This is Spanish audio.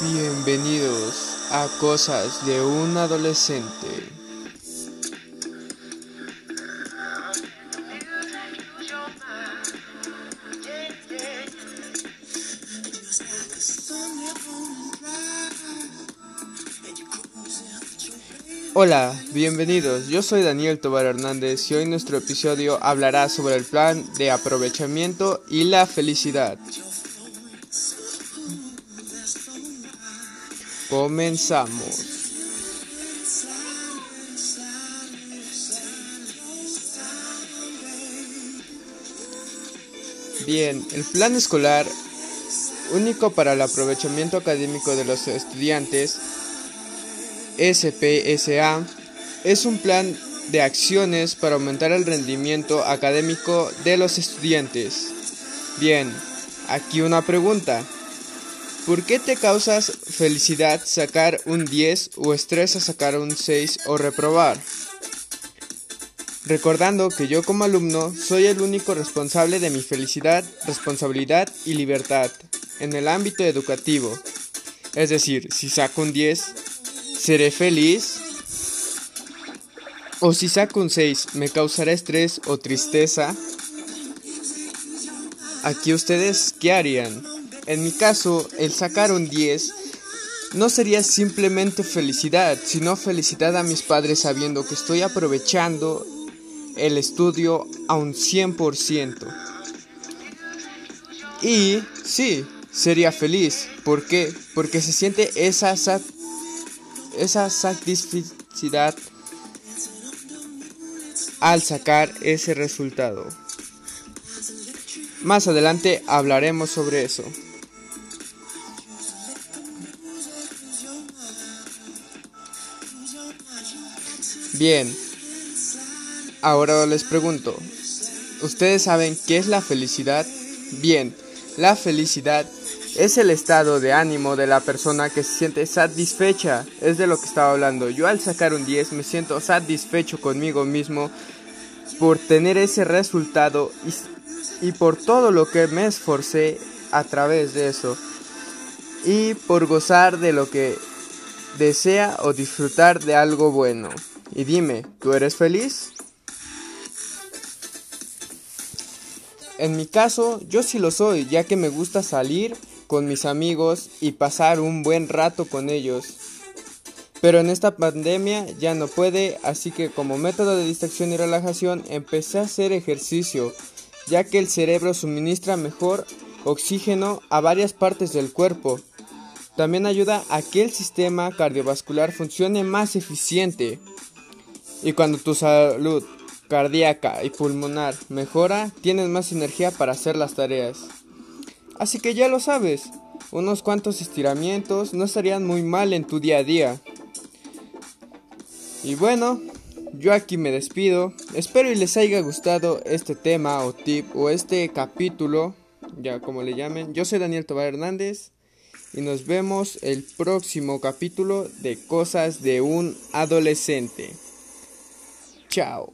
Bienvenidos a Cosas de un Adolescente. Hola, bienvenidos. Yo soy Daniel Tobar Hernández y hoy nuestro episodio hablará sobre el plan de aprovechamiento y la felicidad. Comenzamos. Bien, el plan escolar único para el aprovechamiento académico de los estudiantes SPSA es un plan de acciones para aumentar el rendimiento académico de los estudiantes. Bien, aquí una pregunta. ¿Por qué te causas felicidad sacar un 10 o estresa sacar un 6 o reprobar? Recordando que yo como alumno soy el único responsable de mi felicidad, responsabilidad y libertad en el ámbito educativo. Es decir, si saco un 10, ¿Seré feliz? ¿O si saco un 6, me causará estrés o tristeza? Aquí ustedes, ¿qué harían? En mi caso, el sacar un 10 no sería simplemente felicidad, sino felicidad a mis padres sabiendo que estoy aprovechando el estudio a un 100%. Y sí, sería feliz. ¿Por qué? Porque se siente esa esa satisfacción al sacar ese resultado. Más adelante hablaremos sobre eso. Bien, ahora les pregunto, ¿ustedes saben qué es la felicidad? Bien, la felicidad es el estado de ánimo de la persona que se siente satisfecha. Es de lo que estaba hablando. Yo al sacar un 10 me siento satisfecho conmigo mismo por tener ese resultado y, por todo lo que me esforcé a través de eso. Y por gozar de lo que desea o disfrutar de algo bueno. Y dime, ¿tú eres feliz? En mi caso, yo sí lo soy, ya que me gusta salir con mis amigos y pasar un buen rato con ellos. Pero en esta pandemia ya no puede, así que como método de distracción y relajación empecé a hacer ejercicio, ya que el cerebro suministra mejor oxígeno a varias partes del cuerpo. También ayuda a que el sistema cardiovascular funcione más eficiente. Y cuando tu salud cardíaca y pulmonar mejora, tienes más energía para hacer las tareas. Así que ya lo sabes, unos cuantos estiramientos no estarían muy mal en tu día a día. Y bueno, yo aquí me despido. Espero y les haya gustado este tema o tip o este capítulo, ya como le llamen. Yo soy Daniel Tobar Hernández y nos vemos el próximo capítulo de Cosas de un Adolescente. Chao.